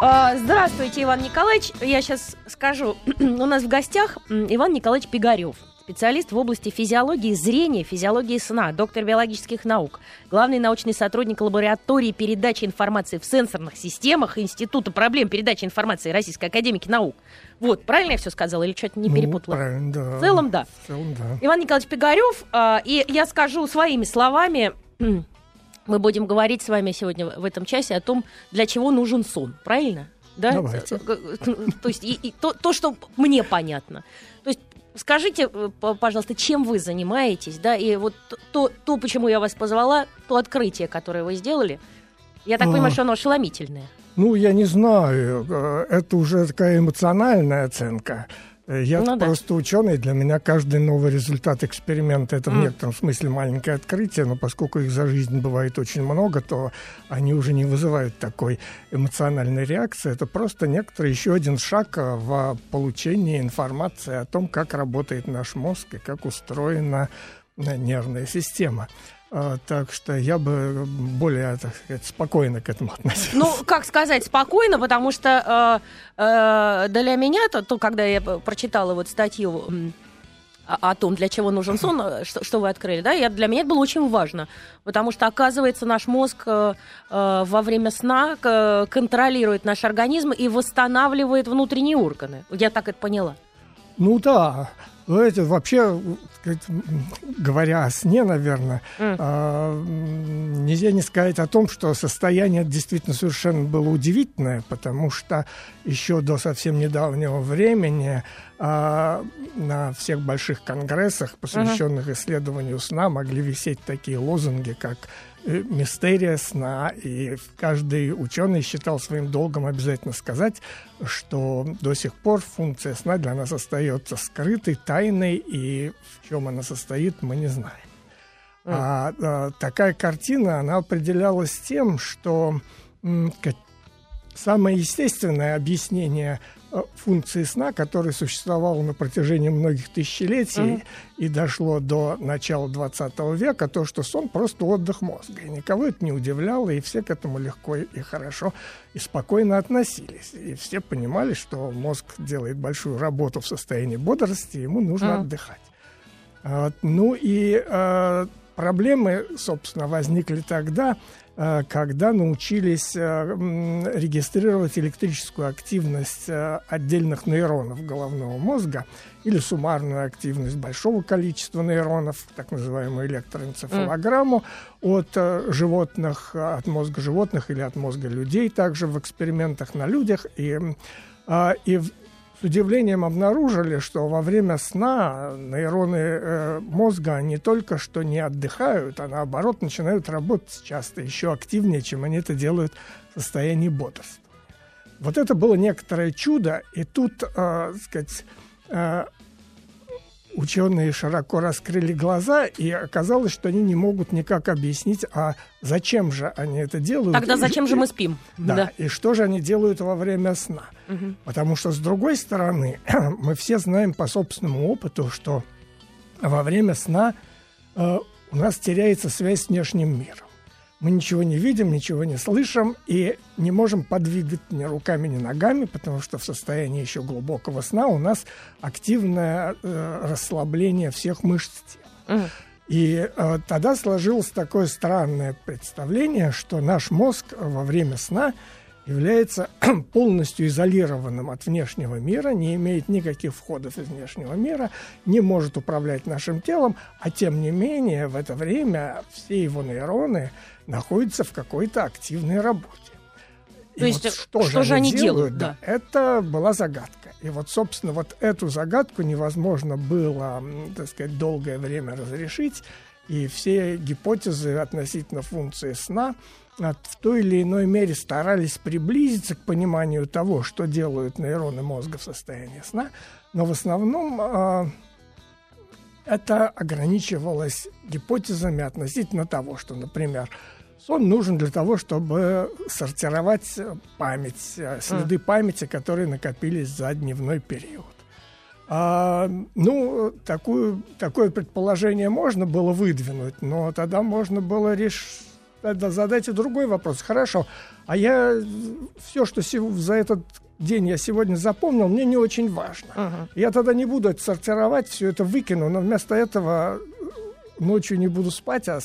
А, здравствуйте, Иван Николаевич. Я сейчас скажу. У нас в гостях Иван Николаевич Пигарев специалист в области физиологии зрения, физиологии сна, доктор биологических наук, главный научный сотрудник лаборатории передачи информации в сенсорных системах Института проблем передачи информации Российской Академики Наук. Вот, правильно я все сказала или что-то не ну, перепутала? Ну, правильно, да. В целом, да. В целом, да. Иван Николаевич Пигарев, а, и я скажу своими словами, мы будем говорить с вами сегодня в этом часе о том, для чего нужен сон, правильно? Да? Давайте. То есть и, и то, то, что мне понятно. То есть скажите, э, пожалуйста, чем вы занимаетесь, да, и вот то, то, почему я вас позвала, то открытие, которое вы сделали, я так а... понимаю, что оно ошеломительное. Ну, я не знаю, э, это уже такая эмоциональная оценка. Э, я ну, просто да. ученый, для меня каждый новый результат эксперимента это mm. в некотором смысле маленькое открытие, но поскольку их за жизнь бывает очень много, то они уже не вызывают такой эмоциональной реакции. Это просто некоторый еще один шаг э, в получении информации о том, как работает наш мозг и как устроена э, нервная система. А, так что я бы более, так сказать, спокойно к этому относился. Ну, как сказать, спокойно, потому что э, э, для меня, то, то, когда я прочитала вот статью о, о том, для чего нужен сон, э, что, что вы открыли, да, я, для меня это было очень важно, потому что, оказывается, наш мозг э, э, во время сна э, контролирует наш организм и восстанавливает внутренние органы. Я так это поняла. Ну да, знаете, вообще, говоря о сне, наверное, mm. а, нельзя не сказать о том, что состояние действительно совершенно было удивительное, потому что еще до совсем недавнего времени а, на всех больших конгрессах, посвященных uh-huh. исследованию сна, могли висеть такие лозунги, как Э, мистерия сна, и каждый ученый считал своим долгом обязательно сказать, что до сих пор функция сна для нас остается скрытой, тайной, и в чем она состоит, мы не знаем. Mm. А, а такая картина, она определялась тем, что м, самое естественное объяснение функции сна, которая существовала на протяжении многих тысячелетий mm-hmm. и дошло до начала 20 века, то, что сон просто отдых мозга. И никого это не удивляло, и все к этому легко и хорошо и спокойно относились. И все понимали, что мозг делает большую работу в состоянии бодрости, ему нужно mm-hmm. отдыхать. А, ну и а, проблемы, собственно, возникли тогда, Э, когда научились э, регистрировать электрическую активность э, отдельных нейронов головного мозга или суммарную активность большого количества нейронов, так называемую электроэнцефалограмму, mm. от животных, от мозга животных или от мозга людей, также в экспериментах на людях. И, и с удивлением обнаружили, что во время сна нейроны э, мозга не только что не отдыхают, а наоборот начинают работать часто еще активнее, чем они это делают в состоянии бодрствования. Вот это было некоторое чудо, и тут, э, сказать, э, ученые широко раскрыли глаза, и оказалось, что они не могут никак объяснить, а зачем же они это делают. Тогда зачем и, же мы спим? Да, да, и что же они делают во время сна. Угу. Потому что, с другой стороны, мы все знаем по собственному опыту, что во время сна э, у нас теряется связь с внешним миром. Мы ничего не видим, ничего не слышим и не можем подвигать ни руками, ни ногами, потому что в состоянии еще глубокого сна у нас активное э, расслабление всех мышц тела. Mm. И э, тогда сложилось такое странное представление, что наш мозг во время сна является полностью изолированным от внешнего мира, не имеет никаких входов из внешнего мира, не может управлять нашим телом, а тем не менее в это время все его нейроны находятся в какой-то активной работе. И То есть вот что, что же они делают? делают да. Это была загадка. И вот, собственно, вот эту загадку невозможно было, так сказать, долгое время разрешить. И все гипотезы относительно функции сна в той или иной мере старались приблизиться к пониманию того, что делают нейроны мозга в состоянии сна, но в основном э, это ограничивалось гипотезами относительно того, что, например, сон нужен для того, чтобы сортировать память, э, следы памяти, которые накопились за дневной период. А, ну, такую, такое предположение можно было выдвинуть, но тогда можно было решить задайте другой вопрос. Хорошо, А я все, что за этот день я сегодня запомнил, мне не очень важно. Uh-huh. Я тогда не буду это сортировать, все это выкину, но вместо этого ночью не буду спать, а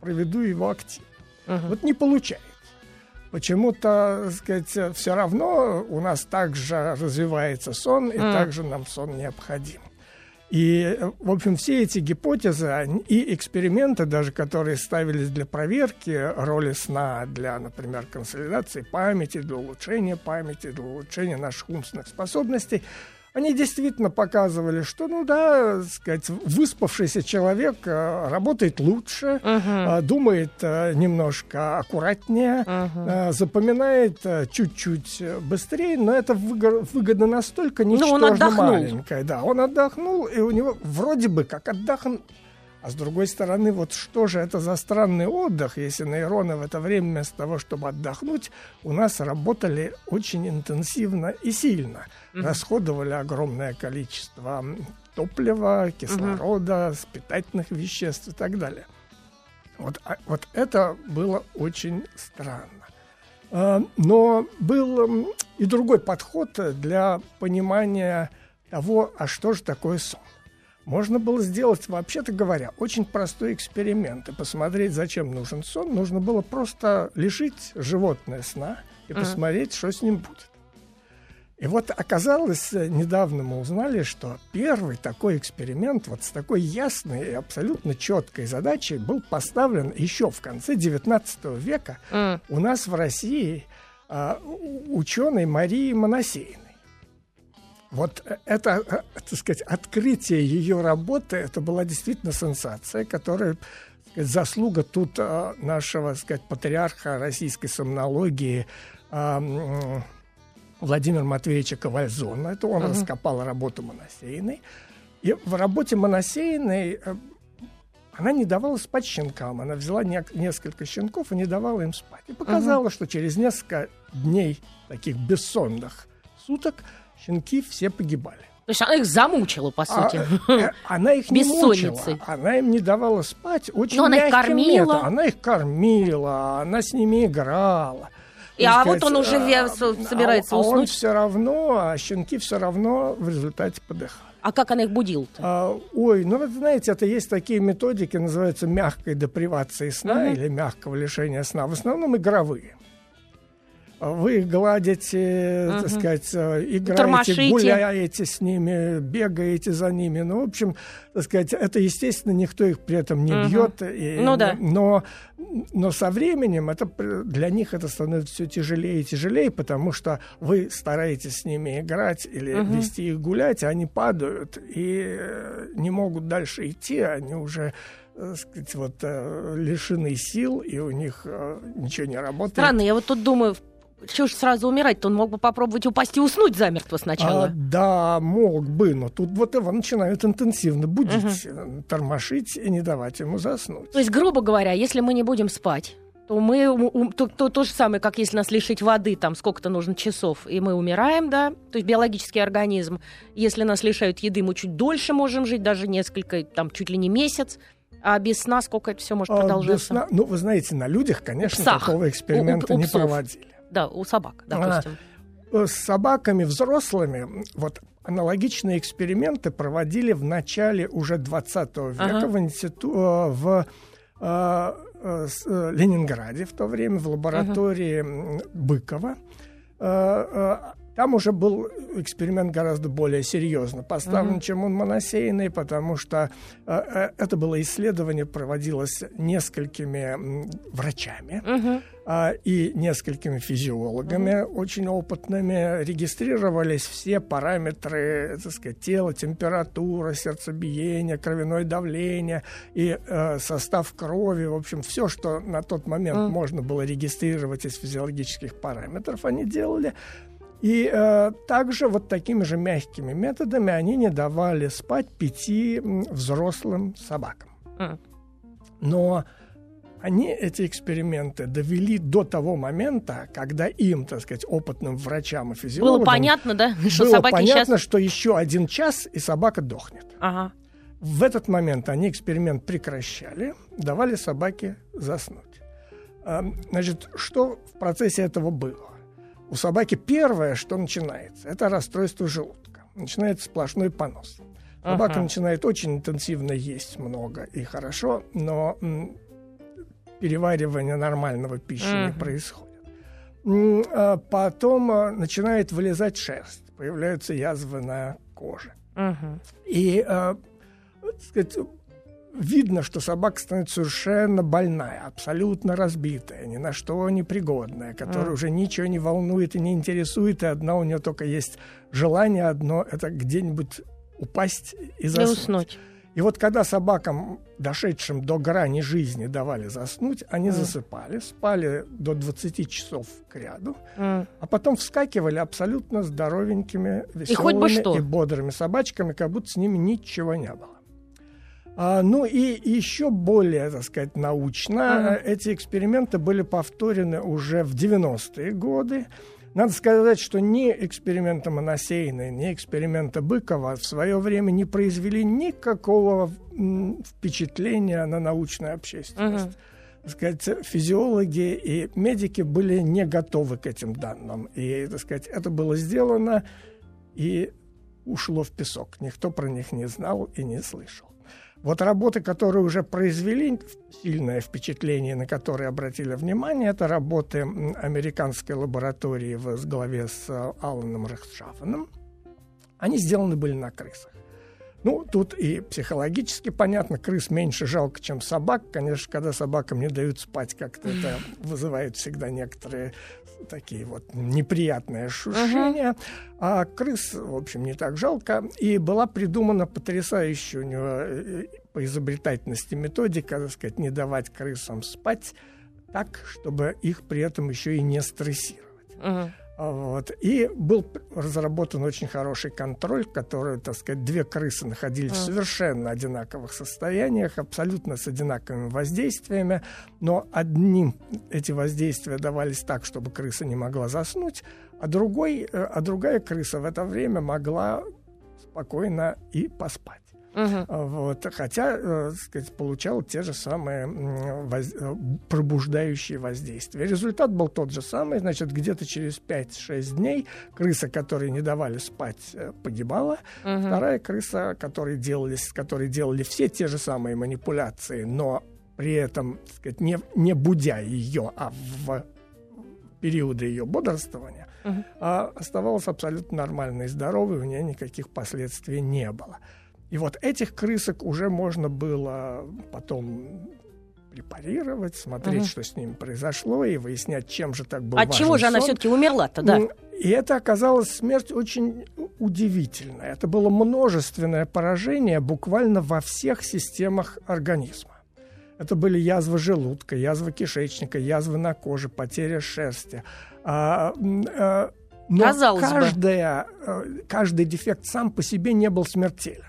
проведу его активно. Uh-huh. Вот не получается. Почему-то, сказать, все равно у нас также развивается сон, и uh-huh. также нам сон необходим. И, в общем, все эти гипотезы и эксперименты, даже которые ставились для проверки роли сна для, например, консолидации памяти, для улучшения памяти, для улучшения наших умственных способностей – они действительно показывали, что, ну да, сказать, выспавшийся человек э, работает лучше, uh-huh. думает э, немножко аккуратнее, uh-huh. запоминает чуть-чуть быстрее, но это выгодно настолько ничтожно маленькое. Да, он отдохнул, и у него вроде бы как отдохнул. А с другой стороны, вот что же это за странный отдых, если нейроны в это время вместо того, чтобы отдохнуть, у нас работали очень интенсивно и сильно, mm-hmm. расходовали огромное количество топлива, кислорода, mm-hmm. питательных веществ и так далее. Вот, а, вот это было очень странно. А, но был и другой подход для понимания того, а что же такое сон. Можно было сделать, вообще-то говоря, очень простой эксперимент и посмотреть, зачем нужен сон. Нужно было просто лишить животное сна и uh-huh. посмотреть, что с ним будет. И вот оказалось, недавно мы узнали, что первый такой эксперимент вот с такой ясной и абсолютно четкой задачей был поставлен еще в конце XIX века mm. у нас в России а, ученой Марии Моносеиной. Вот это, э, так сказать, открытие ее работы, это была действительно сенсация, которая сказать, заслуга тут э, нашего, так сказать, патриарха российской сомнологии э, Владимира Матвеевича Ковальзона. Это он uh-huh. раскопал работу Моносеиной. И в работе Моносеиной она не давала спать щенкам. Она взяла не, несколько щенков и не давала им спать. И показала, uh-huh. что через несколько дней таких бессонных суток щенки все погибали. То есть она их замучила, по а, сути. А, она их не мучила. Она им не давала спать очень Но она их кормила. Методом. Она их кормила, она с ними играла. И, а сказать, вот он уже а, собирается а, уснуть. А он все равно, а щенки все равно в результате подыхали. А как она их будила А, ой, ну вы знаете, это есть такие методики, называются мягкой депривации сна uh-huh. или мягкого лишения сна. В основном игровые вы их гладите, uh-huh. так сказать, э, играете, Тормошите. гуляете с ними, бегаете за ними. Ну, в общем, так сказать, это, естественно, никто их при этом не uh-huh. бьет. И, ну да. Но, но со временем это, для них это становится все тяжелее и тяжелее, потому что вы стараетесь с ними играть или uh-huh. вести их гулять, а они падают и э, не могут дальше идти, они уже сказать, вот, э, лишены сил, и у них ничего не работает. Странно, я вот тут думаю, чего ж сразу умирать-то? Он мог бы попробовать упасть и уснуть замертво сначала. А, да, мог бы, но тут вот его начинают интенсивно будить, угу. тормошить и не давать ему заснуть. То есть, грубо говоря, если мы не будем спать, то мы то, то, то же самое, как если нас лишить воды, там сколько-то нужно часов, и мы умираем, да, то есть биологический организм. Если нас лишают еды, мы чуть дольше можем жить, даже несколько, там чуть ли не месяц. А без сна сколько это все может а, продолжаться? Без сна, ну, вы знаете, на людях, конечно, такого эксперимента у, у, у не проводили. Да, у собак, допустим. А, с собаками взрослыми вот аналогичные эксперименты проводили в начале уже 20 века ага. в, институ, э, в э, э, Ленинграде в то время, в лаборатории ага. Быкова. Там уже был эксперимент гораздо более серьезно поставлен, uh-huh. чем он моносейный, потому что э, это было исследование, проводилось несколькими врачами. Uh-huh и несколькими физиологами mm-hmm. очень опытными регистрировались все параметры так сказать, тела, температура, сердцебиение, кровяное давление и э, состав крови, в общем, все, что на тот момент mm-hmm. можно было регистрировать из физиологических параметров, они делали. И э, также вот такими же мягкими методами они не давали спать пяти взрослым собакам. Mm. Но они эти эксперименты довели до того момента, когда им, так сказать, опытным врачам и физиологам... Было понятно, да? Что было собаки понятно, сейчас... что еще один час, и собака дохнет. Ага. В этот момент они эксперимент прекращали, давали собаке заснуть. А, значит, что в процессе этого было? У собаки первое, что начинается, это расстройство желудка. Начинается сплошной понос. Собака ага. начинает очень интенсивно есть много и хорошо, но м, переваривание нормального пищи ага. не происходит. М, а потом а, начинает вылезать шерсть, появляются язвы на коже. Ага. И, а, сказать, видно, что собака становится совершенно больная, абсолютно разбитая, ни на что не пригодная, которая mm. уже ничего не волнует и не интересует, и одна у нее только есть желание одно, это где-нибудь упасть и заснуть. И уснуть. И вот когда собакам, дошедшим до грани жизни, давали заснуть, они mm. засыпали, спали до 20 часов к ряду, mm. а потом вскакивали абсолютно здоровенькими, веселыми и, и бодрыми собачками, как будто с ними ничего не было. А, ну и еще более, так сказать, научно uh-huh. эти эксперименты были повторены уже в 90-е годы. Надо сказать, что ни эксперименты Моносейна, ни эксперименты Быкова в свое время не произвели никакого впечатления на научную общественность. Uh-huh. Так сказать, физиологи и медики были не готовы к этим данным. И, так сказать, это было сделано и ушло в песок. Никто про них не знал и не слышал. Вот работы, которые уже произвели сильное впечатление, на которые обратили внимание, это работы американской лаборатории в главе с э, Алланом Рехтшафеном. Они сделаны были на крысах. Ну, тут и психологически понятно, крыс меньше жалко, чем собак. Конечно, когда собакам не дают спать, как-то это вызывает всегда некоторые такие вот неприятные ощущения. Uh-huh. А крыс, в общем, не так жалко. И была придумана потрясающая у него э, по изобретательности методика, так сказать, не давать крысам спать так, чтобы их при этом еще и не стрессировать. Uh-huh. Вот. И был разработан очень хороший контроль, который, так сказать, две крысы находились в совершенно одинаковых состояниях, абсолютно с одинаковыми воздействиями, но одним эти воздействия давались так, чтобы крыса не могла заснуть, а, другой, э, а другая крыса в это время могла спокойно и поспать. Угу. Вот, хотя, э, сказать, получал те же самые воз... Э, пробуждающие воздействия. Результат был тот же самый. Значит, где-то через 5-6 дней крыса, которой не давали спать, э, погибала. Угу. Вторая крыса, которой делали, которые делали все те же самые манипуляции, но при этом, сказать, не, не будя ее, а в периоды ее бодрствования, uh а оставалась абсолютно нормальной и здоровой, у нее никаких последствий не было. И вот этих крысок уже можно было потом препарировать, смотреть, угу. что с ними произошло, и выяснять, чем же так был От чего же сон. она все-таки умерла-то, да? И это оказалось смерть очень удивительная. Это было множественное поражение буквально во всех системах организма. Это были язвы желудка, язвы кишечника, язвы на коже, потеря шерсти. А, а, но Казалось каждая, бы. Э, каждый дефект сам по себе не был смертелен.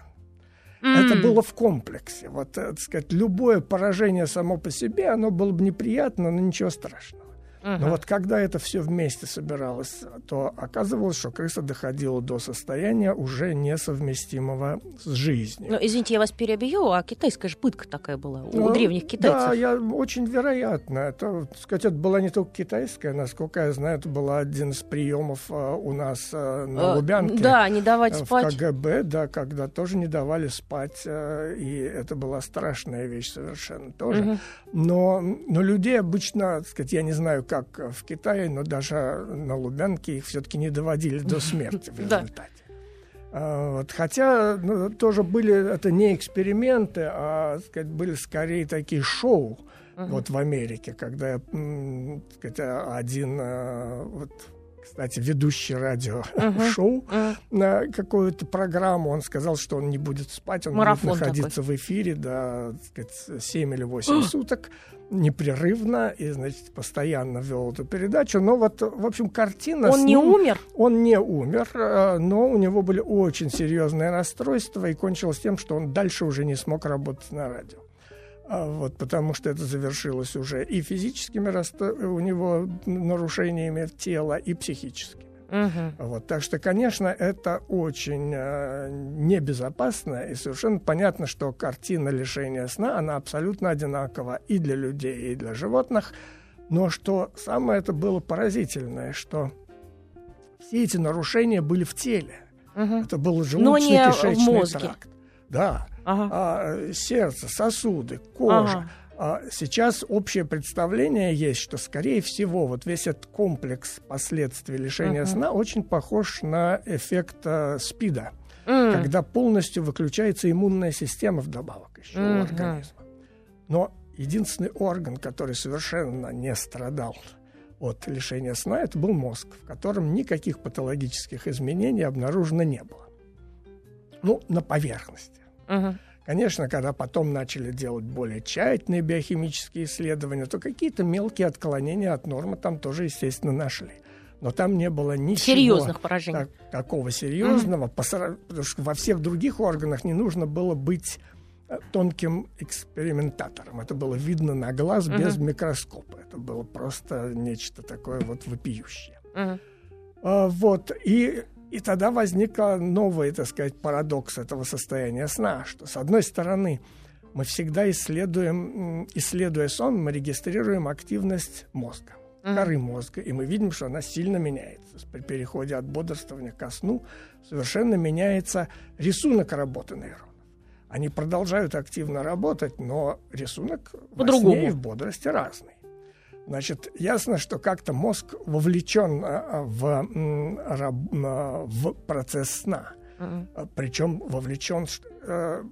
Mm. Это было в комплексе. Вот, так сказать, любое поражение само по себе, оно было бы неприятно, но ничего страшного. Uh-huh. Но вот когда это все вместе собиралось, то оказывалось, что крыса доходила до состояния уже несовместимого с жизнью. Ну, извините, я вас перебью, а китайская же пытка такая была у ну, древних китайцев. Да, я, очень вероятно. Это, так сказать, это была не только китайская, насколько я знаю, это был один из приемов а, у нас а, на а, Лубянке. Да, не давать в спать. В КГБ, да, когда тоже не давали спать, а, и это была страшная вещь совершенно тоже. Uh-huh. Но, но людей обычно, так сказать, я не знаю, как в Китае, но даже на Лубянке их все-таки не доводили до смерти в результате. А, вот. Хотя ну, тоже были это не эксперименты, а сказать, были скорее такие шоу uh-huh. вот в Америке, когда сказать, один а, вот, кстати, ведущий радио-шоу uh-huh. uh-huh. на какую-то программу. Он сказал, что он не будет спать, он Марафон будет находиться такой. в эфире до сказать, 7 или 8 uh-huh. суток непрерывно и, значит, постоянно вел эту передачу. Но вот, в общем, картина... Он не ним, умер? Он не умер, э, но у него были очень серьезные расстройства, и кончилось тем, что он дальше уже не смог работать на радио. А вот, потому что это завершилось уже и физическими у него нарушениями тела, и психическими. Угу. Вот, так что, конечно, это очень э, небезопасно, и совершенно понятно, что картина лишения сна, она абсолютно одинакова и для людей, и для животных. Но что самое это было поразительное, что все эти нарушения были в теле. Угу. Это был желудочно-кишечный тракт. Да. Ага. А, сердце, сосуды, кожа. Ага. А сейчас общее представление есть, что, скорее всего, вот весь этот комплекс последствий лишения uh-huh. сна очень похож на эффект э, СПИДа, uh-huh. когда полностью выключается иммунная система вдобавок еще uh-huh. у организма. Но единственный орган, который совершенно не страдал от лишения сна, это был мозг, в котором никаких патологических изменений обнаружено не было. Ну, на поверхности. Uh-huh. Конечно, когда потом начали делать более тщательные биохимические исследования, то какие-то мелкие отклонения от нормы там тоже, естественно, нашли. Но там не было ничего серьезных поражений. Так, такого серьезного, mm-hmm. потому что во всех других органах не нужно было быть э, тонким экспериментатором. Это было видно на глаз mm-hmm. без микроскопа. Это было просто нечто такое вот вопиющее. Mm-hmm. А, вот. И и тогда возник новый, так сказать, парадокс этого состояния сна, что, с одной стороны, мы всегда исследуем, исследуя сон, мы регистрируем активность мозга, mm-hmm. коры мозга, и мы видим, что она сильно меняется. При переходе от бодрствования ко сну совершенно меняется рисунок работы нейронов. Они продолжают активно работать, но рисунок во сне и в бодрости разный. Значит, ясно, что как-то мозг вовлечен а, а, в, а, в процесс сна. Mm-hmm. Причем вовлечен э,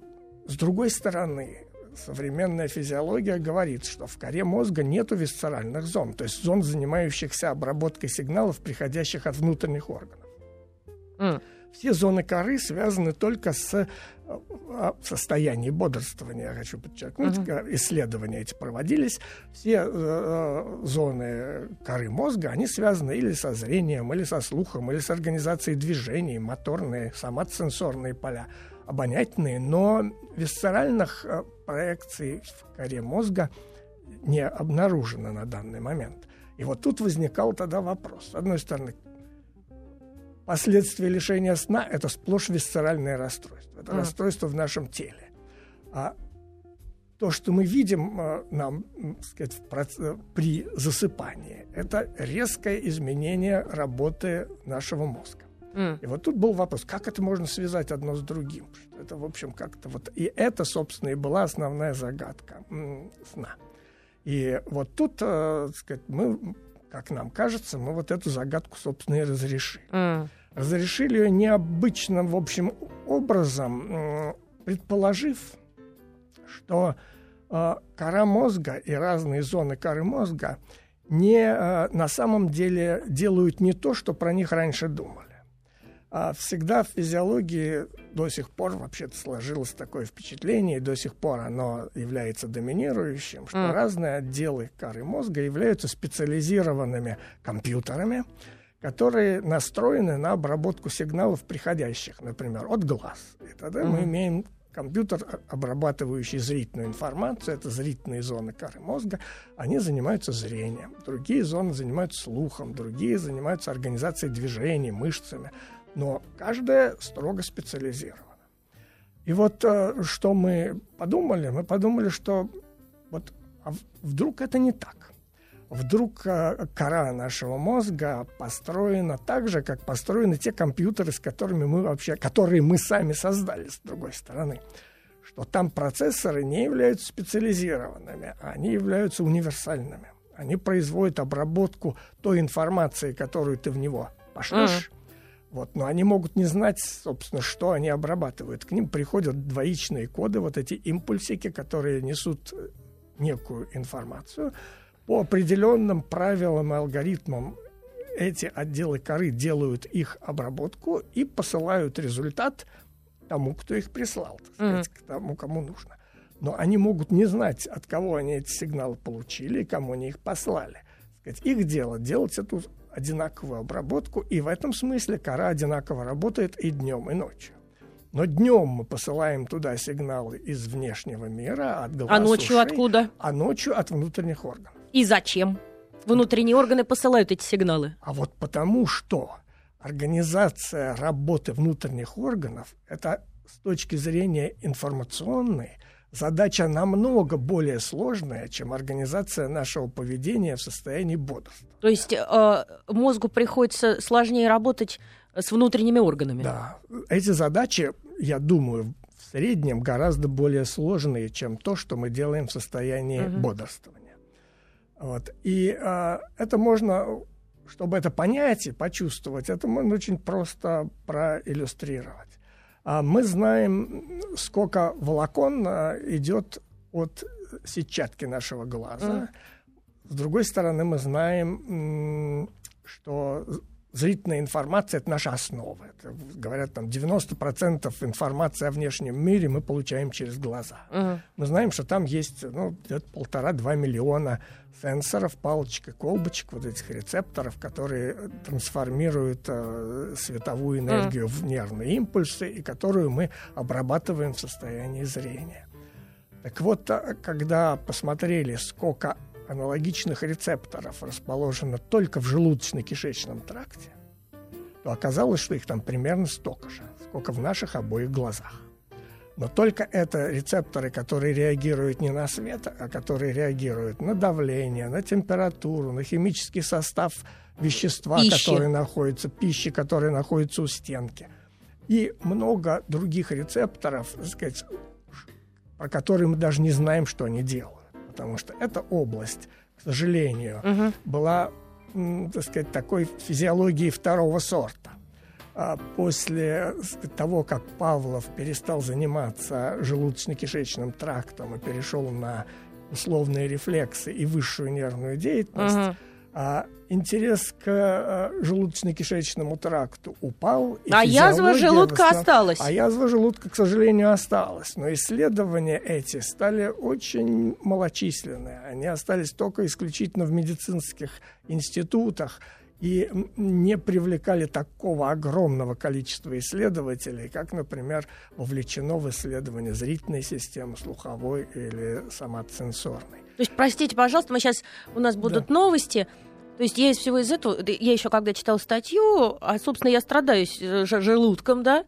с другой стороны. Современная физиология говорит, что в коре мозга нет висцеральных зон, то есть зон, занимающихся обработкой сигналов, приходящих от внутренних органов. Mm. Все зоны коры связаны только с а, состоянии бодрствования, я хочу подчеркнуть, uh-huh. исследования эти проводились, все э, э, зоны коры мозга, они связаны или со зрением, или со слухом, или с организацией движений, моторные, соматосенсорные поля, обонятельные, но висцеральных э, проекций в коре мозга не обнаружено на данный момент. И вот тут возникал тогда вопрос. С одной стороны, последствия лишения сна – это сплошь висцеральное расстройство. Это mm. расстройство в нашем теле. А то, что мы видим э, нам, сказать, в, при засыпании, это резкое изменение работы нашего мозга. Mm. И вот тут был вопрос, как это можно связать одно с другим? Это, в общем, как-то вот... И это, собственно, и была основная загадка сна. И вот тут, э, сказать, мы как нам кажется, мы вот эту загадку, собственно, и разрешили. Mm. Разрешили ее необычным, в общем, образом, предположив, что э, кора мозга и разные зоны коры мозга не, э, на самом деле делают не то, что про них раньше думали. А всегда в физиологии до сих пор вообще-то сложилось такое впечатление, и до сих пор оно является доминирующим, что mm. разные отделы коры мозга являются специализированными компьютерами, которые настроены на обработку сигналов приходящих, например, от глаз. И тогда mm-hmm. мы имеем компьютер, обрабатывающий зрительную информацию, это зрительные зоны коры мозга, они занимаются зрением. Другие зоны занимаются слухом, другие занимаются организацией движений, мышцами но каждая строго специализирована. И вот э, что мы подумали, мы подумали, что вот а вдруг это не так. Вдруг э, кора нашего мозга построена так же, как построены те компьютеры, с которыми мы вообще, которые мы сами создали, с другой стороны. Что там процессоры не являются специализированными, а они являются универсальными. Они производят обработку той информации, которую ты в него пошлешь, вот, но они могут не знать, собственно, что они обрабатывают. К ним приходят двоичные коды, вот эти импульсики, которые несут э, некую информацию. По определенным правилам и алгоритмам эти отделы коры делают их обработку и посылают результат тому, кто их прислал, так сказать, mm-hmm. к тому, кому нужно. Но они могут не знать, от кого они эти сигналы получили и кому они их послали. Сказать, их дело делать эту одинаковую обработку, и в этом смысле кора одинаково работает и днем, и ночью. Но днем мы посылаем туда сигналы из внешнего мира, от глаз, А ночью ушей, откуда? А ночью от внутренних органов. И зачем? Внутренние органы посылают эти сигналы. А вот потому что организация работы внутренних органов – это с точки зрения информационной задача намного более сложная, чем организация нашего поведения в состоянии бодрства. То есть э, мозгу приходится сложнее работать с внутренними органами? Да. Эти задачи, я думаю, в среднем гораздо более сложные, чем то, что мы делаем в состоянии угу. бодрствования. Вот. И э, это можно, чтобы это понять и почувствовать, это можно очень просто проиллюстрировать. А мы знаем, сколько волокон а, идет от сетчатки нашего глаза. Mm. С другой стороны, мы знаем, что зрительная информация – это наша основа. Это, говорят, там 90% информации о внешнем мире мы получаем через глаза. Uh-huh. Мы знаем, что там есть ну, полтора-два миллиона сенсоров, палочек и колбочек, вот этих рецепторов, которые трансформируют э, световую энергию uh-huh. в нервные импульсы и которую мы обрабатываем в состоянии зрения. Так вот, а, когда посмотрели, сколько аналогичных рецепторов расположено только в желудочно-кишечном тракте, то оказалось, что их там примерно столько же, сколько в наших обоих глазах. Но только это рецепторы, которые реагируют не на свет, а которые реагируют на давление, на температуру, на химический состав вещества, пищи. которые находятся, пищи, которые находятся у стенки. И много других рецепторов, так сказать, про которые мы даже не знаем, что они делают потому что эта область, к сожалению, угу. была, так сказать, такой физиологией второго сорта. А после того, как Павлов перестал заниматься желудочно-кишечным трактом и перешел на условные рефлексы и высшую нервную деятельность, угу а интерес к а, желудочно-кишечному тракту упал. а язва желудка восстав... осталась. А язва желудка, к сожалению, осталась. Но исследования эти стали очень малочисленные. Они остались только исключительно в медицинских институтах и не привлекали такого огромного количества исследователей, как, например, вовлечено в исследование зрительной системы, слуховой или соматосенсорной. То есть, простите, пожалуйста, мы сейчас у нас будут да. новости. То есть я из всего из этого, я еще когда читала статью, а, собственно, я страдаю э, желудком, да,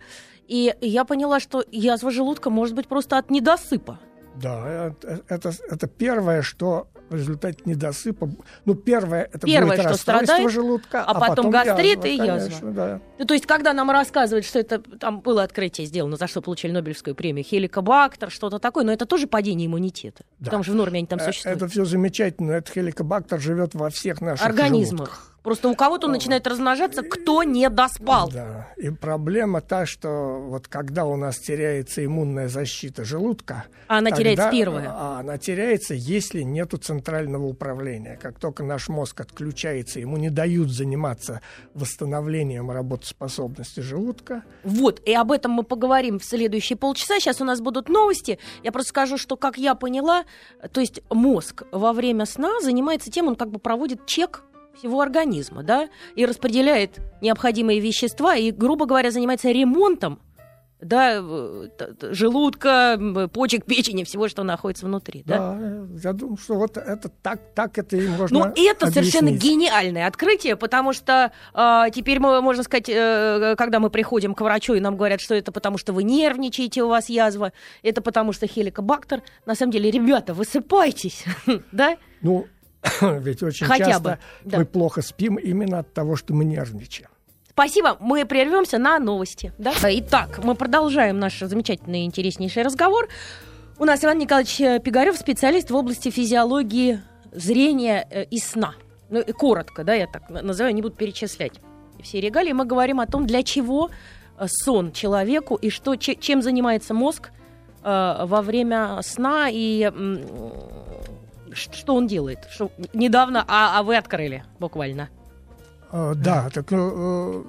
и я поняла, что язва желудка может быть просто от недосыпа. Да, это, это, это первое, что в результате недосыпа. Ну, первое это первое, будет что страдает, желудка, а, а потом, потом гастрит язва, и язва. Конечно, да. Ну, то есть, когда нам рассказывают, что это там было открытие сделано, за что получили Нобелевскую премию, хеликобактер, что-то такое, но это тоже падение иммунитета. Да. Потому что в норме они там э, существуют. Это все замечательно. Этот хеликобактер живет во всех наших организмах. Желудках. Просто у кого-то он начинает размножаться, кто не доспал. Да. И проблема та, что вот когда у нас теряется иммунная защита желудка... А она тогда, теряется первая. А она теряется, если нету центрального управления. Как только наш мозг отключается, ему не дают заниматься восстановлением работоспособности желудка. Вот, и об этом мы поговорим в следующие полчаса. Сейчас у нас будут новости. Я просто скажу, что, как я поняла, то есть мозг во время сна занимается тем, он как бы проводит чек всего организма, да, и распределяет необходимые вещества, и, грубо говоря, занимается ремонтом да, желудка, почек, печени, всего, что находится внутри. Да, да я думаю, что вот это так, так это и можно Ну, это объяснить. совершенно гениальное открытие, потому что э, теперь мы, можно сказать, э, когда мы приходим к врачу, и нам говорят, что это потому, что вы нервничаете, у вас язва, это потому, что хеликобактер. На самом деле, ребята, высыпайтесь, да? Ну, Ведь очень Хотя часто бы, да. мы плохо спим именно от того, что мы нервничаем. Спасибо. Мы прервемся на новости. Да? Итак, мы продолжаем наш замечательный и интереснейший разговор. У нас Иван Николаевич э, Пигарев, специалист в области физиологии зрения э, и сна. Ну, коротко, да, я так называю, не буду перечислять все регалии. Мы говорим о том, для чего э, сон человеку и что, чем занимается мозг во время сна и что он делает? Что недавно, а, а вы открыли буквально. А, да, так ну, э,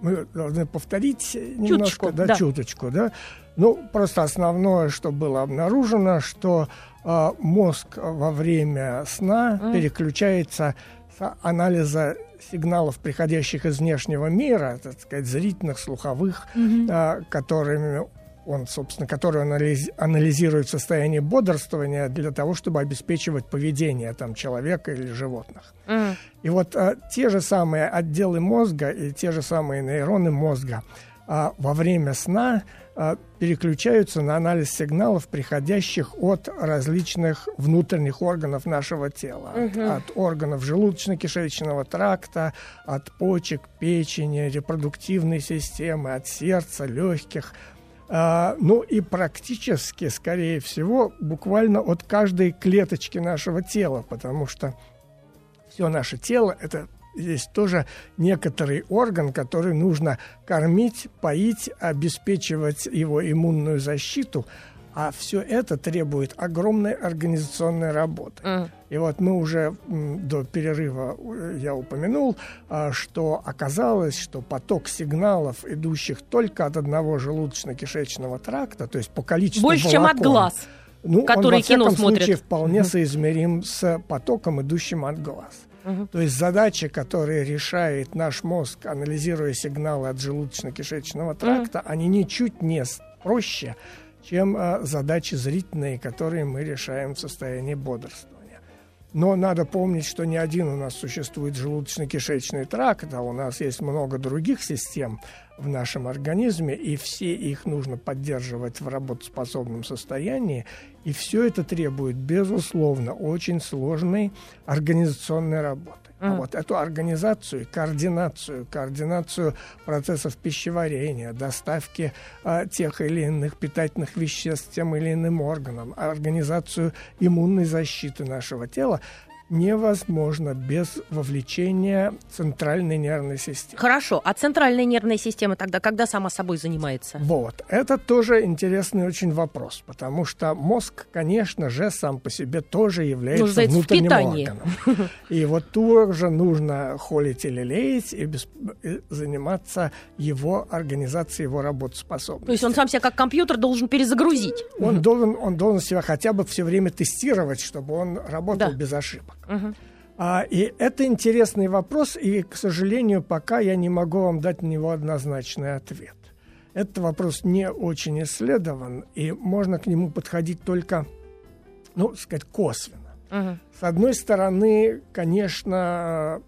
мы должны повторить немножко, чуточку, да, да, чуточку, да. Ну, просто основное, что было обнаружено, что э, мозг во время сна mm. переключается с анализа сигналов, приходящих из внешнего мира, так сказать, зрительных, слуховых, mm-hmm. э, которыми он, собственно, который анализ, анализирует состояние бодрствования для того, чтобы обеспечивать поведение там, человека или животных. Mm. И вот а, те же самые отделы мозга и те же самые нейроны мозга а во время сна а, переключаются на анализ сигналов, приходящих от различных внутренних органов нашего тела. Угу. От, от органов желудочно-кишечного тракта, от почек, печени, репродуктивной системы, от сердца, легких. А, ну и практически, скорее всего, буквально от каждой клеточки нашего тела, потому что все наше тело – это здесь тоже некоторый орган, который нужно кормить, поить, обеспечивать его иммунную защиту, а все это требует огромной организационной работы. Mm. И вот мы уже до перерыва э, я упомянул, а, что оказалось, что поток сигналов, идущих только от одного желудочно-кишечного тракта, то есть по количеству больше, волокон, чем от глаз, ну, который он, во кино смотрит. случае вполне mm. соизмерим с потоком, идущим от глаз. Угу. То есть задачи, которые решает наш мозг, анализируя сигналы от желудочно-кишечного тракта, угу. они ничуть не проще, чем а, задачи зрительные, которые мы решаем в состоянии бодрствования. Но надо помнить, что не один у нас существует желудочно-кишечный тракт, а у нас есть много других систем, в нашем организме, и все их нужно поддерживать в работоспособном состоянии. И все это требует, безусловно, очень сложной организационной работы. Mm. А вот эту организацию, координацию, координацию процессов пищеварения, доставки а, тех или иных питательных веществ тем или иным органам, организацию иммунной защиты нашего тела, невозможно без вовлечения центральной нервной системы. Хорошо, а центральная нервная система тогда когда сама собой занимается? Вот, это тоже интересный очень вопрос, потому что мозг, конечно же, сам по себе тоже является Нужно внутренним органом. И вот тоже нужно холить или леять и, без, и заниматься его организацией, его работоспособностью. То есть он сам себя как компьютер должен перезагрузить? Он, должен, он должен себя хотя бы все время тестировать, чтобы он работал да. без ошибок. Угу. А, и это интересный вопрос, и, к сожалению, пока я не могу вам дать на него однозначный ответ. Этот вопрос не очень исследован, и можно к нему подходить только, ну, сказать, косвенно. Угу. С одной стороны, конечно,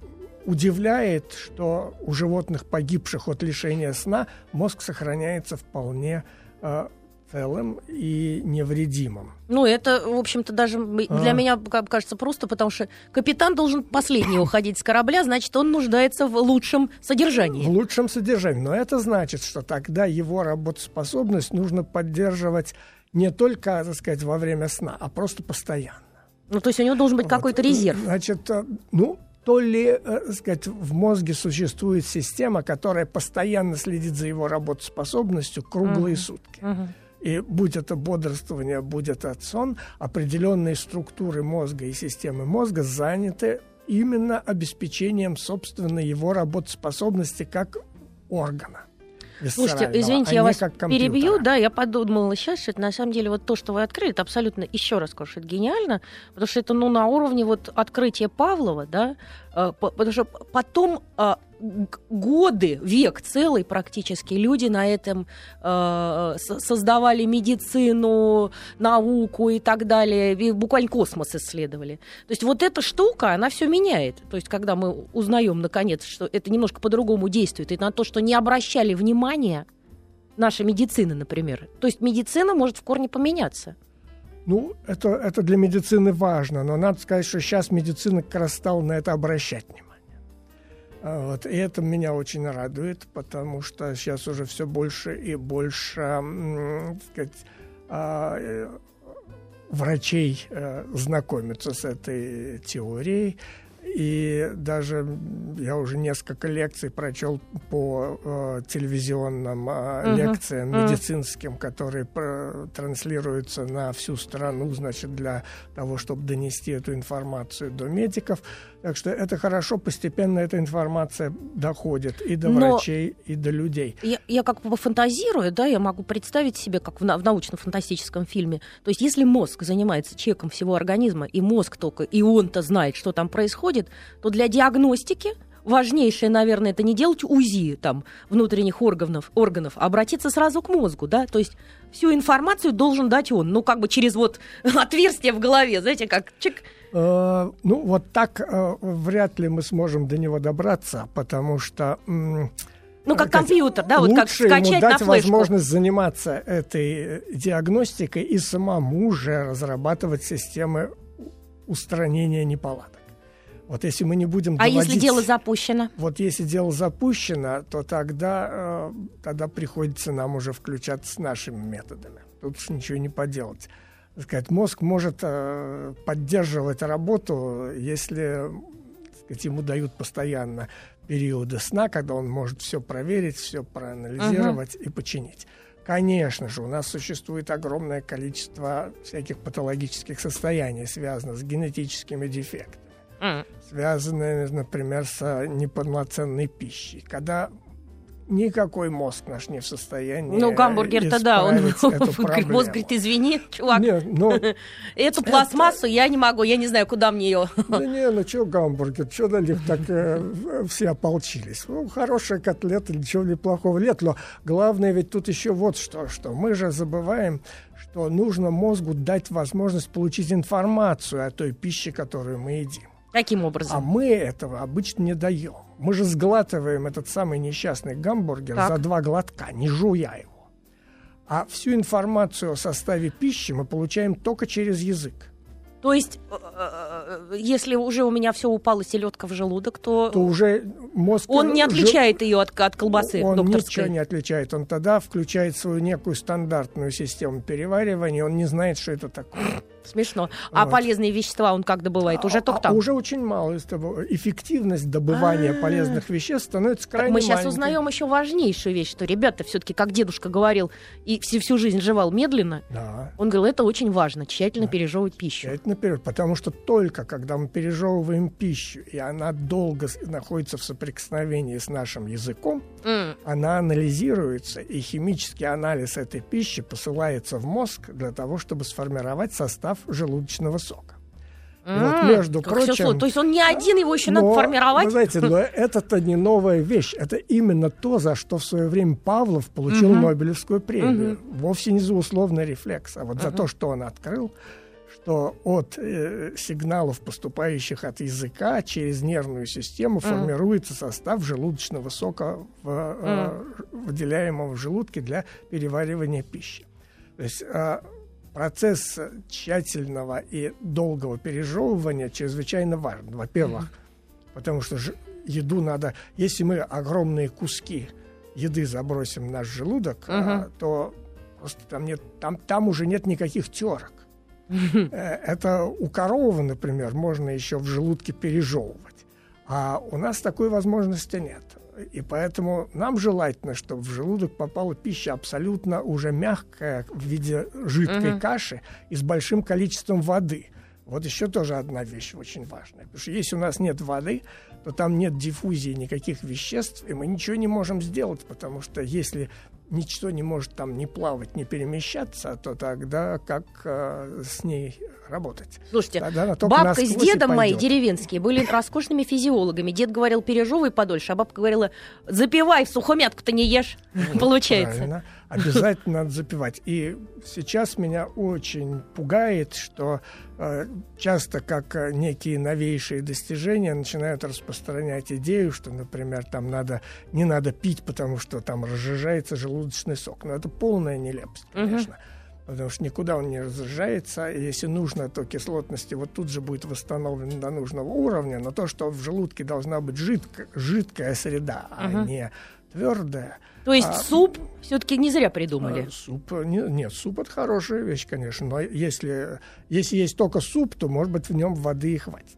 удивляет, что у животных, погибших от лишения сна, мозг сохраняется вполне а, целым и невредимым. Ну, это, в общем-то, даже для а. меня кажется просто, потому что капитан должен последний уходить с корабля, значит, он нуждается в лучшем содержании. В лучшем содержании. Но это значит, что тогда его работоспособность нужно поддерживать не только, так сказать, во время сна, а просто постоянно. Ну, то есть у него должен быть вот. какой-то резерв. Значит, э, ну, то ли, э, сказать, в мозге существует система, которая постоянно следит за его работоспособностью круглые uh-huh. сутки. Uh-huh. И будь это бодрствование, будь это сон, определенные структуры мозга и системы мозга заняты именно обеспечением, собственно, его работоспособности как органа. Слушайте, извините, а я вас перебью, да, я подумала сейчас, что это на самом деле вот то, что вы открыли, это абсолютно, еще раз скажу, это гениально, потому что это, ну, на уровне вот открытия Павлова, да, э, потому что потом э, годы, век целый практически, люди на этом э, создавали медицину, науку и так далее, и буквально космос исследовали. То есть вот эта штука, она все меняет. То есть когда мы узнаем наконец, что это немножко по-другому действует, и на то, что не обращали внимания наша медицина, например. То есть медицина может в корне поменяться. Ну, это, это для медицины важно, но надо сказать, что сейчас медицина как раз стала на это обращать вот, и это меня очень радует, потому что сейчас уже все больше и больше, так сказать, а, э, врачей э, знакомятся с этой теорией. И даже я уже несколько лекций прочел по э, телевизионным э, uh-huh. лекциям uh-huh. медицинским, которые про- транслируются на всю страну, значит, для того, чтобы донести эту информацию до медиков. Так что это хорошо, постепенно эта информация доходит и до Но врачей, и до людей. Я, я как бы фантазирую, да, я могу представить себе, как в, в научно-фантастическом фильме. То есть если мозг занимается чеком всего организма, и мозг только, и он-то знает, что там происходит, то для диагностики важнейшее, наверное, это не делать УЗИ там, внутренних органов, органов, а обратиться сразу к мозгу, да, то есть всю информацию должен дать он, ну, как бы через вот отверстие в голове, знаете, как чик, Э, ну, вот так э, вряд ли мы сможем до него добраться, потому что Ну, как компьютер, да, вот как скачать ему дать на флешку. возможность заниматься этой диагностикой и самому же разрабатывать системы устранения неполадок. Вот если мы не будем доводить... А если дело запущено? Вот если дело запущено, то тогда, э, тогда приходится нам уже включаться с нашими методами. Тут уж ничего не поделать. Так сказать, мозг может э, поддерживать работу, если сказать, ему дают постоянно периоды сна, когда он может все проверить, все проанализировать uh-huh. и починить. Конечно же, у нас существует огромное количество всяких патологических состояний, связанных с генетическими дефектами mm. связанные, например, с неполноценной пищей. Когда никакой мозг наш не в состоянии Ну, гамбургер-то да, он говорит, мозг говорит, извини, чувак, Нет, ну, эту пластмассу я не могу, я не знаю, куда мне ее. Да не, ну что гамбургер, что на них так э, все ополчились? Ну, хорошая котлета, ничего ли плохого нет, но главное ведь тут еще вот что, что мы же забываем, что нужно мозгу дать возможность получить информацию о той пище, которую мы едим. Каким образом? А мы этого обычно не даем. Мы же сглатываем этот самый несчастный гамбургер так. за два глотка, не жуя его. А всю информацию о составе пищи мы получаем только через язык. То есть, э, э, э, если уже у меня все упало селедка в желудок, то, то уже мозг... Он не отличает ее от, от колбасы Он докторской. ничего не отличает. Он тогда включает свою некую стандартную систему переваривания, он не знает, что это такое. Смешно. А вот. полезные вещества он как добывает? Уже а, только там? Уже очень мало. Эффективность добывания А-а-а. полезных веществ становится крайне Мы сейчас узнаем еще важнейшую вещь, что ребята все-таки, как дедушка говорил, и всю, всю жизнь жевал медленно, да. он говорил, это очень важно, тщательно да. пережевывать пищу. Тщательно пережевывать, потому что только когда мы пережевываем пищу, и она долго находится в соприкосновении с нашим языком, mm. она анализируется, и химический анализ этой пищи посылается в мозг для того, чтобы сформировать состав состав желудочного сока. Mm, вот, между прочим, то есть он не один, его еще но, надо формировать. Вы знаете, но это-то не новая вещь. Это именно то, за что в свое время Павлов получил uh-huh. Нобелевскую премию. Uh-huh. Вовсе не за условный рефлекс, а вот uh-huh. за то, что он открыл, что от э, сигналов, поступающих от языка через нервную систему, uh-huh. формируется состав желудочного сока, в, uh-huh. э, выделяемого в желудке для переваривания пищи. То есть э, процесс тщательного и долгого пережевывания чрезвычайно важен. Во-первых, mm-hmm. потому что еду надо... Если мы огромные куски еды забросим в наш желудок, uh-huh. а, то просто там, нет, там, там уже нет никаких терок. Uh-huh. Это у коровы, например, можно еще в желудке пережевывать. А у нас такой возможности нет. И поэтому нам желательно, чтобы в желудок попала пища абсолютно уже мягкая в виде жидкой угу. каши и с большим количеством воды. Вот еще тоже одна вещь очень важная. Потому что если у нас нет воды, то там нет диффузии никаких веществ, и мы ничего не можем сделать, потому что если ничто не может там не плавать, не перемещаться, то тогда как э, с ней работать? Слушайте, бабка с дедом мои деревенские были роскошными физиологами. Дед говорил, пережевывай подольше, а бабка говорила, запивай, в сухомятку-то не ешь, получается. Правильно обязательно надо запивать. И сейчас меня очень пугает, что э, часто как э, некие новейшие достижения начинают распространять идею, что, например, там надо не надо пить, потому что там разжижается желудочный сок. Но это полная нелепость, конечно. Угу потому что никуда он не разжижается. И если нужно, то кислотности вот тут же будет восстановлен до нужного уровня, но то, что в желудке должна быть жидко, жидкая среда, uh а не твердая, то есть а, суп все-таки не зря придумали. А, суп не, нет, суп это хорошая вещь, конечно. Но если, если есть только суп, то, может быть, в нем воды и хватит.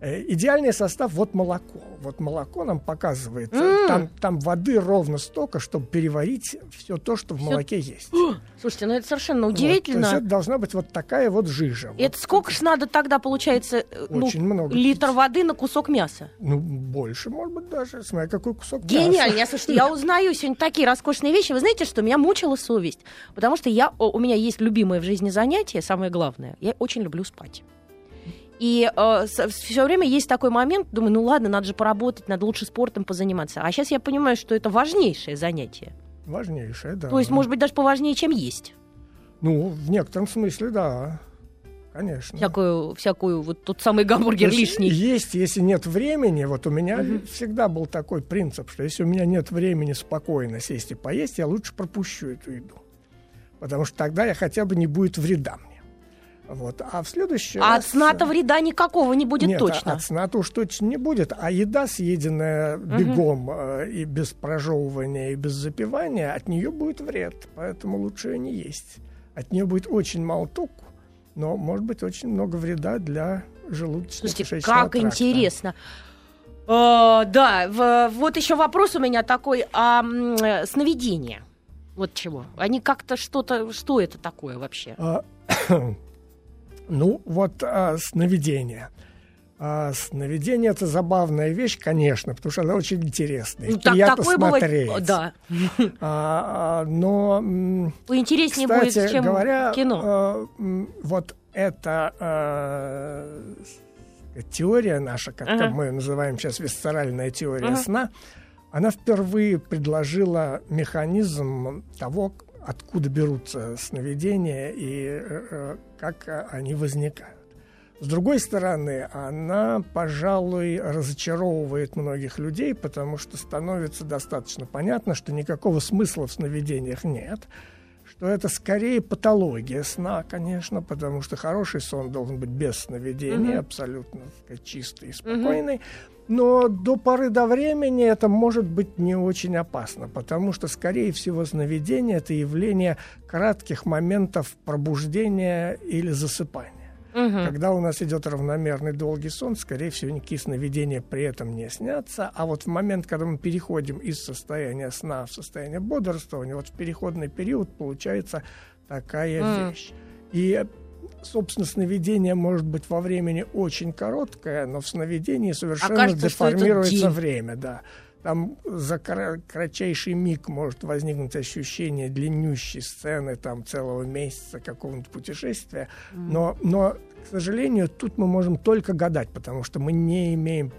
Э, идеальный состав вот молоко. Вот молоко нам показывает. Mm. Там, там воды ровно столько, чтобы переварить все то, что в молоке есть. Слушайте, ну это совершенно удивительно. Вот, то есть это должна быть вот такая вот жижа. Это вот. сколько ж надо тогда, получается, э, ну, Очень ну, много. литр воды на кусок мяса? Ну, больше, может быть, даже. Смотри, какой кусок Гениально. мяса. Слушайте, я узнаю сегодня такие роскошные вещи. Вы знаете, что меня мучила совесть? Потому что я, у меня есть любимое в жизни занятие, самое главное. Я очень люблю спать. И э, все время есть такой момент, думаю, ну ладно, надо же поработать, надо лучше спортом позаниматься. А сейчас я понимаю, что это важнейшее занятие. Важнейшее, да. То есть, может быть, даже поважнее, чем есть. Ну, в некотором смысле, да. конечно. Всякую, всякую вот тот самый гамбургер есть, лишний. Есть, если нет времени, вот у меня угу. всегда был такой принцип, что если у меня нет времени спокойно сесть и поесть, я лучше пропущу эту еду. Потому что тогда я хотя бы не будет вреда. Вот. А в следующий а раз... от сна-то вреда никакого не будет Нет, точно. от сна-то уж точно не будет. А еда, съеденная бегом э, и без прожевывания, и без запивания, от нее будет вред. Поэтому лучше ее не есть. От нее будет очень мало току, но может быть очень много вреда для желудочно-кишечного как тракта. интересно. Uh, да, в, вот еще вопрос у меня такой. А э, сновидения? Вот чего? Они как-то что-то... Что это такое вообще? А, ну, вот а, сновидение. А, сновидение это забавная вещь, конечно, потому что она очень интересная. Ну, так, приятно смотреть. Бывает, да. А, а, но интереснее кстати, будет, чем говоря, кино. А, вот эта а, теория наша, как ага. мы называем сейчас висцеральная теория ага. сна, она впервые предложила механизм того, откуда берутся сновидения и э, э как они возникают. С другой стороны, она, пожалуй, разочаровывает многих людей, потому что становится достаточно понятно, что никакого смысла в сновидениях нет, что это скорее патология сна, конечно, потому что хороший сон должен быть без сновидений, mm-hmm. абсолютно сказать, чистый и спокойный. Mm-hmm. Но до поры до времени это может быть не очень опасно, потому что, скорее всего, сновидение – это явление кратких моментов пробуждения или засыпания. Угу. Когда у нас идет равномерный долгий сон, скорее всего, никакие сновидения при этом не снятся. А вот в момент, когда мы переходим из состояния сна в состояние бодрствования, вот в переходный период получается такая mm. вещь. И собственно, сновидение может быть во времени очень короткое, но в сновидении совершенно Окажется, деформируется время, да. Там за кратчайший миг может возникнуть ощущение длиннющей сцены, там целого месяца какого-нибудь путешествия. Но, но, к сожалению, тут мы можем только гадать, потому что мы не имеем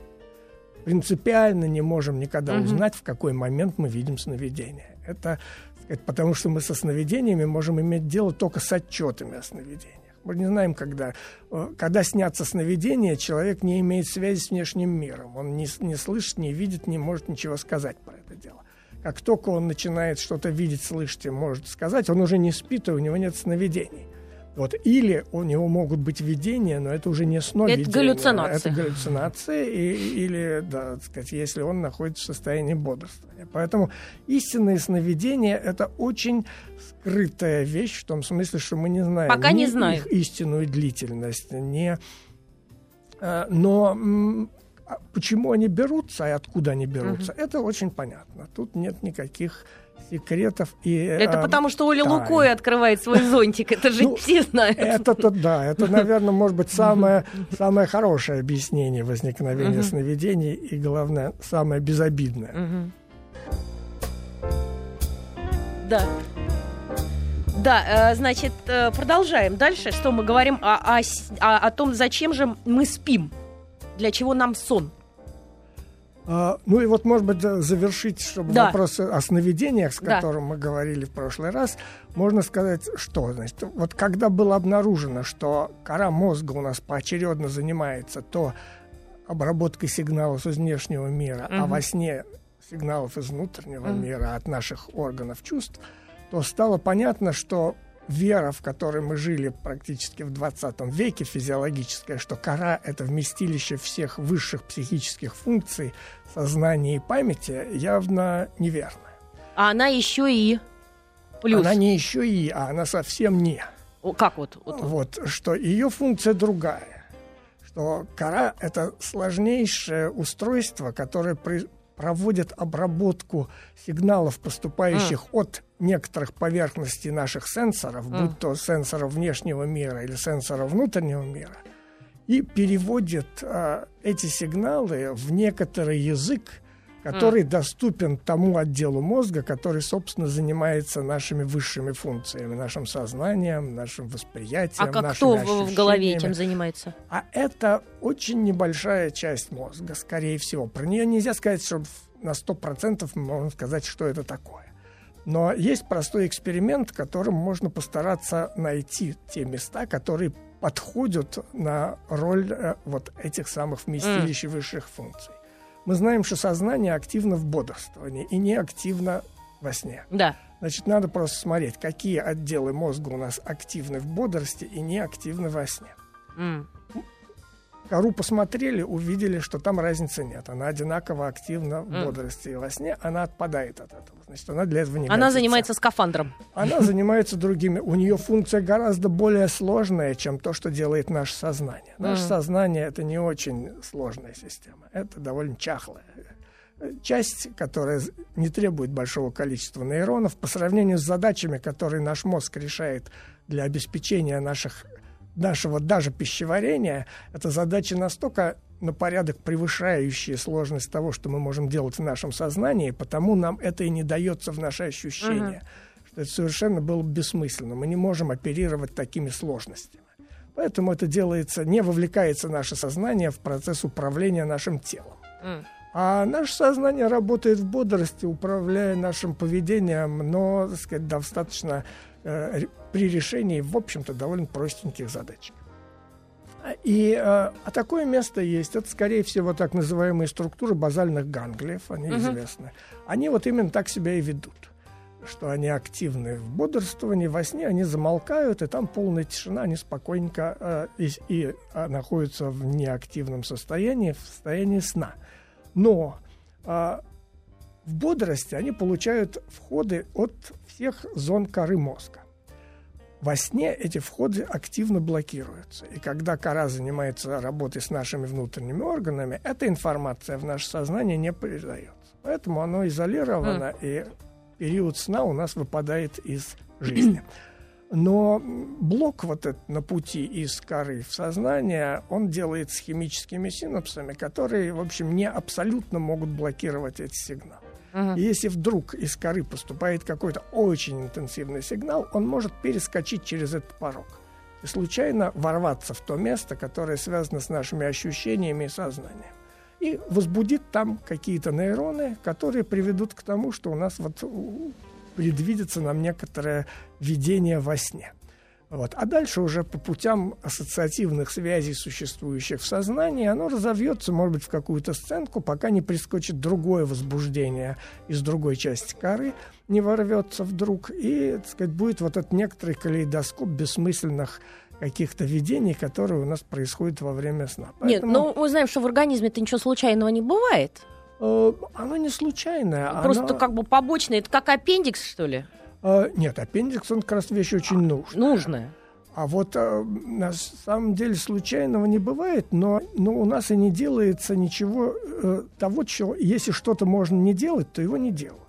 принципиально не можем никогда mm-hmm. узнать, в какой момент мы видим сновидение. Это, сказать, потому что мы со сновидениями можем иметь дело только с отчетами о сновидении. Мы не знаем, когда. Э, когда снятся сновидения, человек не имеет связи с внешним миром. Он не, не слышит, не видит, не может ничего сказать про это дело. Как только он начинает что-то видеть, слышать и может сказать, он уже не спит, и у него нет сновидений. Вот. Или у него могут быть видения, но это уже не сновидение. Это галлюцинации. Это галлюцинации, и, или, да, так сказать, если он находится в состоянии бодрствования. Поэтому истинные сновидения – это очень скрытая вещь, в том смысле, что мы не знаем Пока не знаем. их истинную длительность, не... Э, но почему они берутся и откуда они берутся, угу. это очень понятно. Тут нет никаких секретов и Это а, потому, что Оля тайн. Лукой открывает свой зонтик, это же ну, все знают. Это-то да, это, наверное, может быть самое, самое хорошее объяснение возникновения сновидений и, главное, самое безобидное. Да. Да, э, значит, э, продолжаем дальше, что мы говорим о, о, о том, зачем же мы спим, для чего нам сон. А, ну и вот, может быть, завершить, чтобы да. вопрос о сновидениях, с которым да. мы говорили в прошлый раз, можно сказать, что, значит, вот когда было обнаружено, что кора мозга у нас поочередно занимается то обработкой сигналов из внешнего мира, угу. а во сне сигналов из внутреннего угу. мира от наших органов чувств, то стало понятно, что вера, в которой мы жили практически в 20 веке, физиологическая, что кора – это вместилище всех высших психических функций сознания и памяти, явно неверная. А она еще и плюс. Она не еще и, а она совсем не. О, как вот? Вот, вот что ее функция другая. Что кора – это сложнейшее устройство, которое проводит обработку сигналов, поступающих mm. от некоторых поверхностей наших сенсоров, mm. будь то сенсоров внешнего мира или сенсоров внутреннего мира, и переводит э, эти сигналы в некоторый язык, который mm. доступен тому отделу мозга, который, собственно, занимается нашими высшими функциями, нашим сознанием, нашим восприятием. А как кто в голове этим занимается? А это очень небольшая часть мозга, скорее всего. Про нее нельзя сказать, что на 100% мы можем сказать, что это такое. Но есть простой эксперимент, которым можно постараться найти те места, которые подходят на роль э, вот этих самых вместилищ mm. высших функций. Мы знаем, что сознание активно в бодрствовании и не активно во сне. Да. Значит, надо просто смотреть, какие отделы мозга у нас активны в бодрости и не активны во сне. Mm кору посмотрели, увидели, что там разницы нет. Она одинаково активна в бодрости и во сне. Она отпадает от этого. Значит, она для этого не Она годится. занимается скафандром. Она занимается другими. У нее функция гораздо более сложная, чем то, что делает наше сознание. Наше mm. сознание это не очень сложная система. Это довольно чахлая часть, которая не требует большого количества нейронов, по сравнению с задачами, которые наш мозг решает для обеспечения наших нашего даже пищеварения, это задачи настолько на порядок превышающие сложность того, что мы можем делать в нашем сознании, потому нам это и не дается в наши ощущения. Uh-huh. Что это совершенно было бессмысленно. Мы не можем оперировать такими сложностями. Поэтому это делается, не вовлекается наше сознание в процесс управления нашим телом. Uh-huh. А наше сознание работает в бодрости, управляя нашим поведением, но, так сказать, достаточно э, при решении, в общем-то, довольно простеньких задач. И, э, а такое место есть. Это, скорее всего, так называемые структуры базальных ганглиев, они uh-huh. известны. Они вот именно так себя и ведут что они активны в бодрствовании, во сне они замолкают, и там полная тишина, они спокойненько э, и, и э, находятся в неактивном состоянии, в состоянии сна. Но э, в бодрости они получают входы от всех зон коры мозга. Во сне эти входы активно блокируются. И когда кора занимается работой с нашими внутренними органами, эта информация в наше сознание не передается. Поэтому оно изолировано, mm. и период сна у нас выпадает из жизни. Но блок вот этот на пути из коры в сознание, он делает с химическими синапсами, которые, в общем, не абсолютно могут блокировать эти сигналы. Uh-huh. И если вдруг из коры поступает какой-то очень интенсивный сигнал, он может перескочить через этот порог и случайно ворваться в то место, которое связано с нашими ощущениями и сознанием. И возбудит там какие-то нейроны, которые приведут к тому, что у нас вот предвидится нам некоторое видение во сне. Вот. А дальше уже по путям ассоциативных связей, существующих в сознании, оно разовьется, может быть, в какую-то сценку, пока не прискочит другое возбуждение из другой части коры, не ворвется вдруг, и, так сказать, будет вот этот некоторый калейдоскоп бессмысленных каких-то видений, которые у нас происходят во время сна. Поэтому... Нет, ну мы знаем, что в организме-то ничего случайного не бывает. Э, оно не случайное. Просто оно... как бы побочное. Это как аппендикс, что ли? А, нет, аппендикс, он как раз вещь очень нужная. Нужная. А вот а, на самом деле случайного не бывает, но, но у нас и не делается ничего э, того, чего, если что-то можно не делать, то его не делают.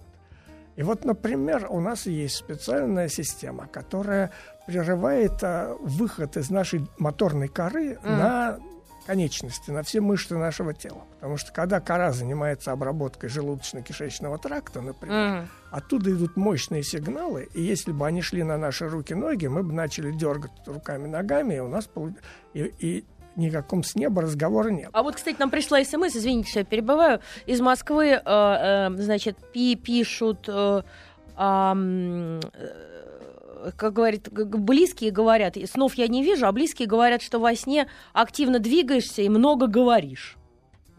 И вот, например, у нас есть специальная система, которая прерывает а, выход из нашей моторной коры mm. на конечности, на все мышцы нашего тела. Потому что когда кора занимается обработкой желудочно-кишечного тракта, например, mm. оттуда идут мощные сигналы, и если бы они шли на наши руки-ноги, мы бы начали дергать руками-ногами, и у нас и, и никаком с неба разговора нет. А вот, кстати, нам пришла смс, извините, что я перебываю, из Москвы, э, э, значит, пи пишут... Э, э, как говорит, близкие говорят, снов я не вижу, а близкие говорят, что во сне активно двигаешься и много говоришь.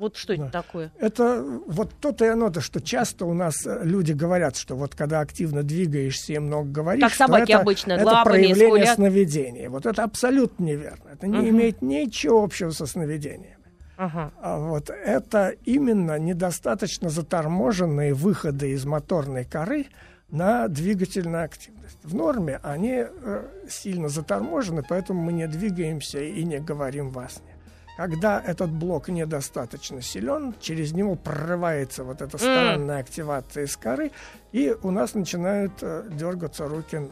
Вот что да. это такое? Это вот то-то и оно-то, что часто у нас э, люди говорят, что вот когда активно двигаешься и много говоришь, как собаки это, обычно, это проявление скулят. сновидения. Вот это абсолютно неверно. Это не угу. имеет ничего общего со сновидениями. Ага. А вот это именно недостаточно заторможенные выходы из моторной коры на двигательную активность в норме, они э, сильно заторможены, поэтому мы не двигаемся и не говорим во сне. Когда этот блок недостаточно силен, через него прорывается вот эта странная mm. активация из коры, и у нас начинают э, дергаться руки-ноги.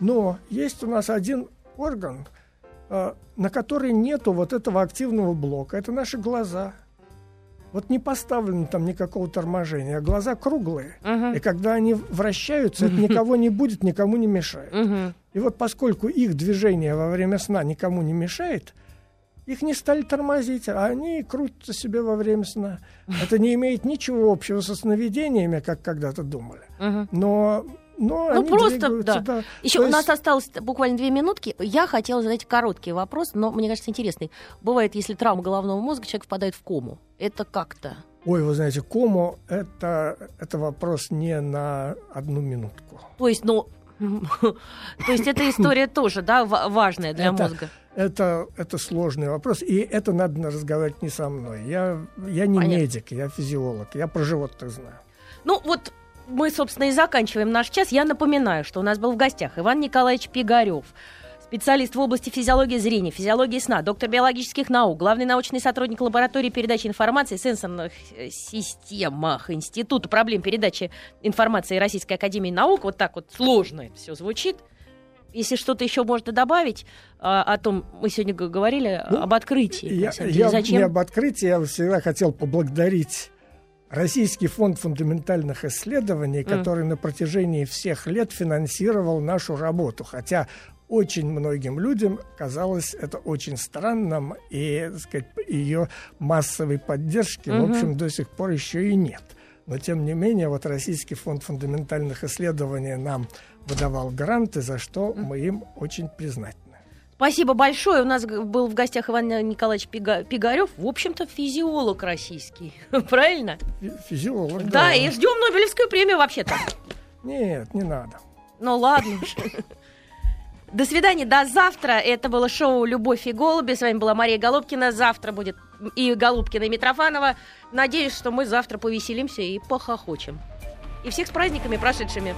Но есть у нас один орган, э, на который нету вот этого активного блока. Это наши глаза – вот не поставлено там никакого торможения, а глаза круглые. Uh-huh. И когда они вращаются, это никого не будет, никому не мешает. Uh-huh. И вот поскольку их движение во время сна никому не мешает, их не стали тормозить, а они крутятся себе во время сна. Это не имеет ничего общего со сновидениями, как когда-то думали. Uh-huh. Но но ну просто, да. да. Еще То у нас есть- осталось буквально две минутки. Я хотела задать короткий вопрос, но мне кажется интересный. Бывает, если травма головного мозга, человек впадает в кому. Это как-то? Ой, вы знаете, кому это, это вопрос не на одну минутку. То есть, ну, то есть эта история тоже, да, ва- важная для Это- мозга. Это, это сложный вопрос, и это надо разговаривать не со мной. Я, я не Понятно. медик, я физиолог, я про животных знаю. Ну, вот мы, собственно, и заканчиваем наш час. Я напоминаю, что у нас был в гостях Иван Николаевич Пигарев, специалист в области физиологии зрения, физиологии сна, доктор биологических наук, главный научный сотрудник лаборатории передачи информации в сенсорных э, системах Института проблем передачи информации Российской Академии Наук. Вот так вот сложно это все звучит. Если что-то еще можно добавить а, о том, мы сегодня говорили Ну, об открытии. Я, деле. я Зачем? не об открытии, я всегда хотел поблагодарить Российский фонд фундаментальных исследований, который на протяжении всех лет финансировал нашу работу. Хотя очень многим людям казалось это очень странным, и так сказать, ее массовой поддержки, в Мгм. общем, до сих пор еще и нет. Но, тем не менее, вот Российский фонд фундаментальных исследований нам выдавал гранты, за что мы им очень признательны. Спасибо большое. У нас был в гостях Иван Николаевич Пига- Пигарев, в общем-то, физиолог российский. Правильно? Фи- Физиолог, Да, и ждем Нобелевскую премию вообще-то. Нет, не надо. Ну ладно уж. До свидания, до завтра. Это было шоу «Любовь и голуби». С вами была Мария Голубкина. Завтра будет и Голубкина, и Митрофанова. Надеюсь, что мы завтра повеселимся и похохочем. И всех с праздниками прошедшими.